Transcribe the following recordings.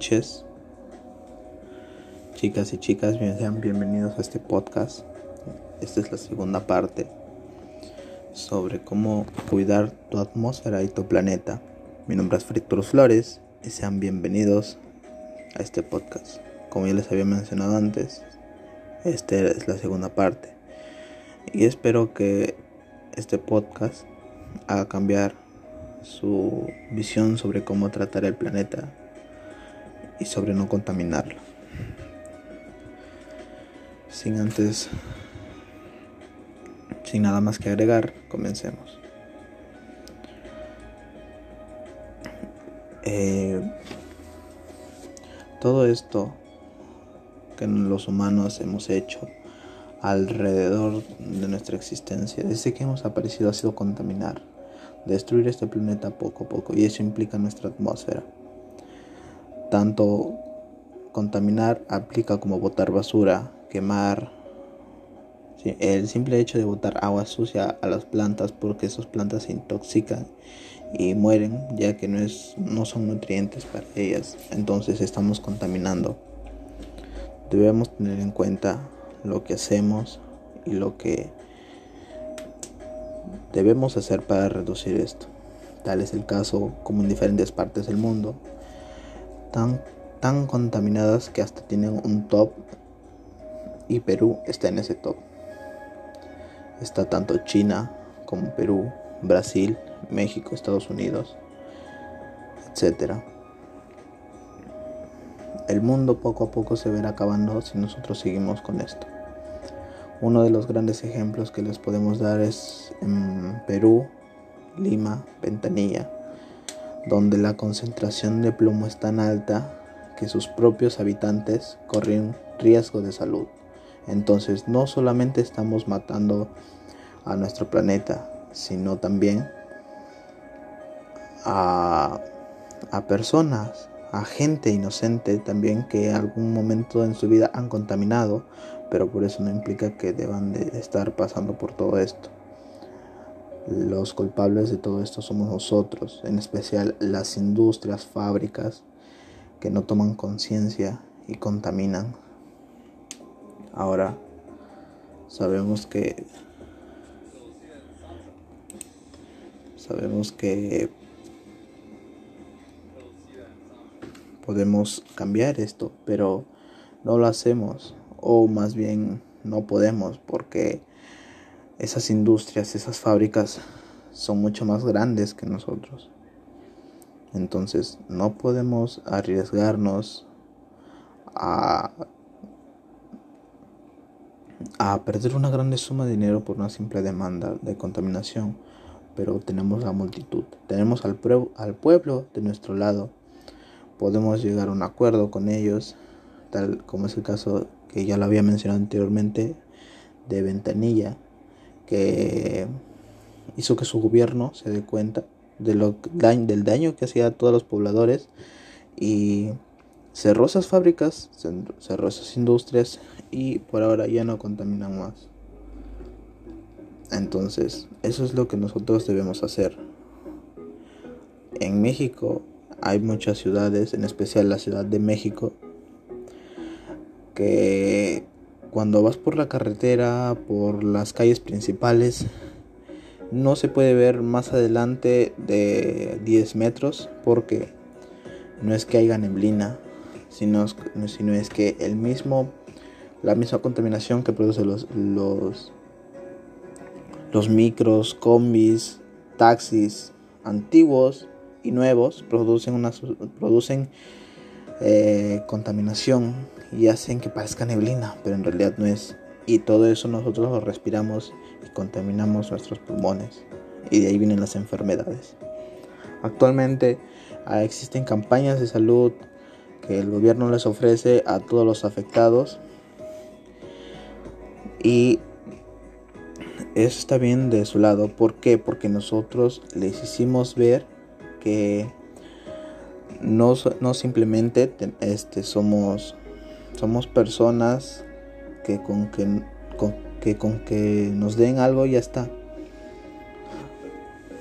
Noches, chicas y chicas, sean bienvenidos a este podcast. Esta es la segunda parte sobre cómo cuidar tu atmósfera y tu planeta. Mi nombre es Fritur Flores y sean bienvenidos a este podcast. Como ya les había mencionado antes, esta es la segunda parte. Y espero que este podcast haga cambiar su visión sobre cómo tratar el planeta y sobre no contaminarlo. Sin antes, sin nada más que agregar, comencemos. Eh, todo esto que los humanos hemos hecho alrededor de nuestra existencia, desde que hemos aparecido, ha sido contaminar, destruir este planeta poco a poco, y eso implica nuestra atmósfera tanto contaminar aplica como botar basura, quemar. el simple hecho de botar agua sucia a las plantas porque esas plantas se intoxican y mueren ya que no, es, no son nutrientes para ellas. Entonces estamos contaminando. Debemos tener en cuenta lo que hacemos y lo que debemos hacer para reducir esto. Tal es el caso como en diferentes partes del mundo tan, tan contaminadas que hasta tienen un top y Perú está en ese top. Está tanto China como Perú, Brasil, México, Estados Unidos, etc. El mundo poco a poco se verá acabando si nosotros seguimos con esto. Uno de los grandes ejemplos que les podemos dar es en Perú, Lima, Ventanilla, donde la concentración de plomo es tan alta que sus propios habitantes corren riesgo de salud. Entonces no solamente estamos matando a nuestro planeta, sino también a, personas, a gente inocente también que algún momento en su vida han contaminado, pero por eso no implica que deban de estar pasando por todo esto. Los culpables de todo esto somos nosotros, en especial las industrias, fábricas que no toman conciencia y contaminan. Ahora sabemos que sabemos que podemos cambiar esto, pero no lo hacemos o más bien no podemos porque esas industrias, esas fábricas son mucho más grandes que nosotros. Entonces no podemos arriesgarnos a, a perder una grande suma de dinero por una simple demanda de contaminación, pero tenemos la multitud, tenemos al, al pueblo de nuestro lado, podemos llegar a un acuerdo con ellos, tal como es el caso que ya lo había mencionado anteriormente de Ventanilla que hizo que su gobierno se dé cuenta de lo, del daño que hacía a todos los pobladores y cerró esas fábricas, cerró esas industrias y por ahora ya no contaminan más. Entonces, eso es lo que nosotros debemos hacer. En México hay muchas ciudades, en especial la Ciudad de México, que cuando vas por la carretera, por las calles principales, no se puede ver más adelante de 10 metros porque no es que haya neblina, sino, es que el mismo, la misma contaminación que produce los, los, los micros, combis, taxis antiguos y nuevos producen, una, producen eh, contaminación y hacen que parezca neblina, pero en realidad no es. Y todo eso nosotros lo respiramos y contaminamos nuestros pulmones. Y de ahí vienen las enfermedades. Actualmente ah, existen campañas de salud que el gobierno les ofrece a todos los afectados. Y eso está bien de su lado. ¿Por qué? Porque nosotros les hicimos ver que no, no simplemente este, somos somos personas que con que, con que con que nos den algo ya está.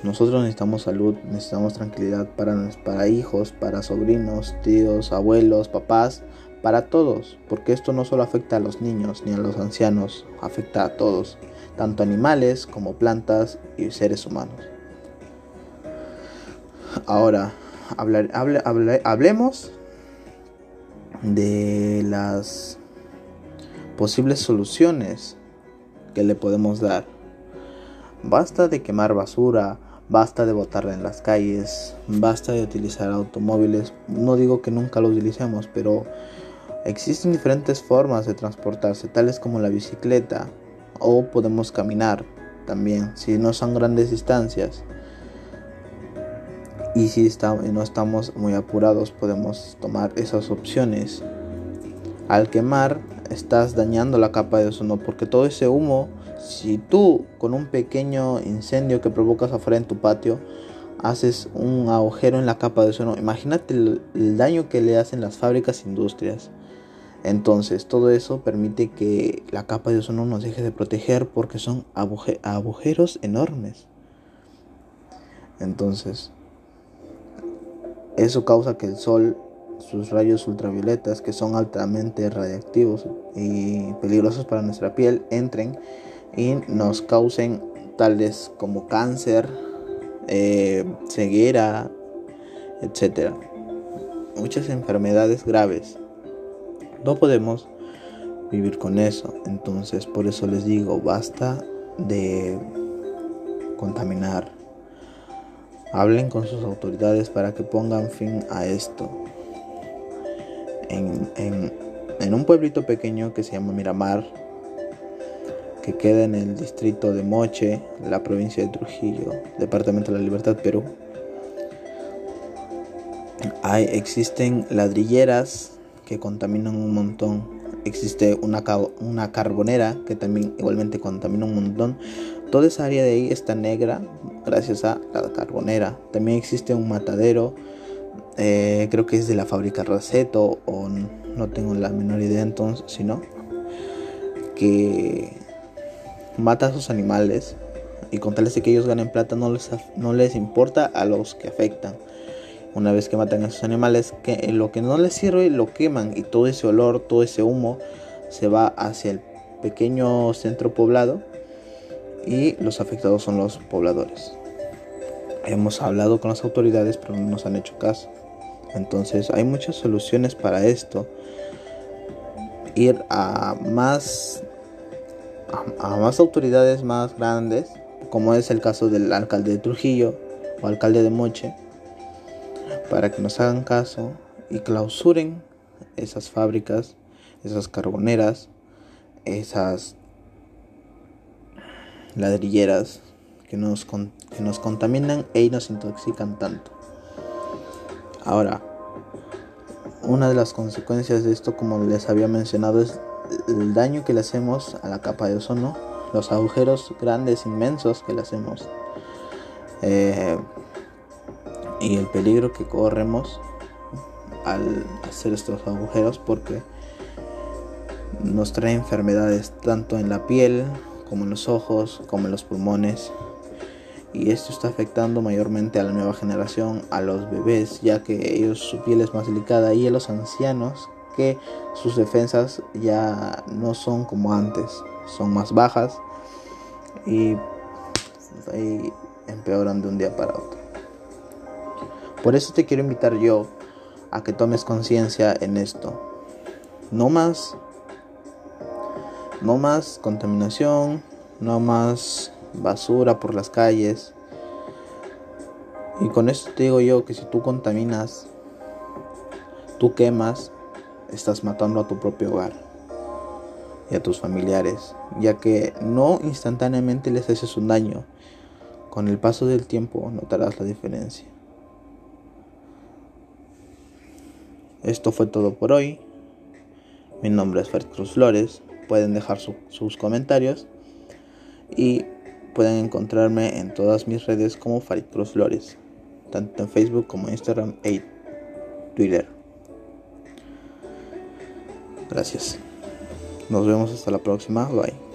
Nosotros necesitamos salud, necesitamos tranquilidad para, para hijos, para sobrinos, tíos, abuelos, papás, para todos, porque esto no solo afecta a los niños ni a los ancianos, afecta a todos, tanto animales como plantas y seres humanos. Ahora, hablar, hablemos de las posibles soluciones que le podemos dar. Basta de quemar basura, basta de botarla en las calles, basta de utilizar automóviles. No digo que nunca lo utilicemos, pero existen diferentes formas de transportarse, tales como la bicicleta o podemos caminar también, si no son grandes distancias. Y si no estamos muy apurados, podemos tomar esas opciones. Al quemar, estás dañando la capa de ozono porque todo ese humo, si tú con un pequeño incendio que provocas afuera en tu patio, haces un agujero en la capa de ozono, imagínate el, daño que le hacen las fábricas e industrias. Entonces, todo eso permite que la capa de ozono nos deje de proteger porque son agujeros enormes. Entonces, eso causa que el sol, sus rayos ultravioletas, que son altamente radiactivos y peligrosos para nuestra piel, entren y nos causen tales como cáncer, eh, ceguera, etc. Muchas enfermedades graves. No podemos vivir con eso. Entonces, por eso les digo, basta de contaminar Hablen con sus autoridades para que pongan fin a esto. En, un pueblito pequeño que se llama Miramar, que queda en el distrito de Moche, la provincia de Trujillo, departamento de la Libertad, Perú. Hay, existen ladrilleras que contaminan un montón. Existe una, una carbonera que también igualmente contamina un montón. Toda esa área de ahí está negra gracias a la carbonera. También existe un matadero, eh, creo que es de la fábrica Raceto o no tengo la menor idea entonces, sino que mata a sus animales y con tales de que ellos ganen plata no les, no les importa a los que afectan. Una vez que matan a sus animales, que lo que no les sirve lo queman y todo ese olor, todo ese humo se va hacia el pequeño centro poblado y los afectados son los pobladores. Hemos hablado con las autoridades pero no nos han hecho caso. Entonces hay muchas soluciones para esto. Ir a más a, más autoridades más grandes, como es el caso del alcalde de Trujillo o alcalde de Moche, para que nos hagan caso y clausuren esas fábricas, esas carboneras, esas ladrilleras que nos, que nos contaminan e nos intoxican tanto. Ahora, una de las consecuencias de esto, como les había mencionado, es el daño que le hacemos a la capa de ozono, los agujeros grandes, inmensos que le hacemos, eh, y el peligro que corremos al hacer estos agujeros porque nos trae enfermedades tanto en la piel como en los ojos, como en los pulmones. Y esto está afectando mayormente a la nueva generación, a los bebés, ya que ellos su piel es más delicada, y a los ancianos, que sus defensas ya no son como antes, son más bajas y, y empeoran de un día para otro. Por eso te quiero invitar yo a que tomes conciencia en esto. No más no más contaminación, no más basura por las calles. Y con esto te digo yo que si tú contaminas, tú quemas, estás matando a tu propio hogar y a tus familiares, ya que no instantáneamente les haces un daño. Con el paso del tiempo notarás la diferencia. Esto fue todo por hoy. Mi nombre es Fred Cruz Flores pueden dejar sus comentarios y pueden encontrarme en todas mis redes como Farid Cruz Flores, tanto en Facebook como Instagram e Twitter. Gracias. Nos vemos hasta la próxima. Bye.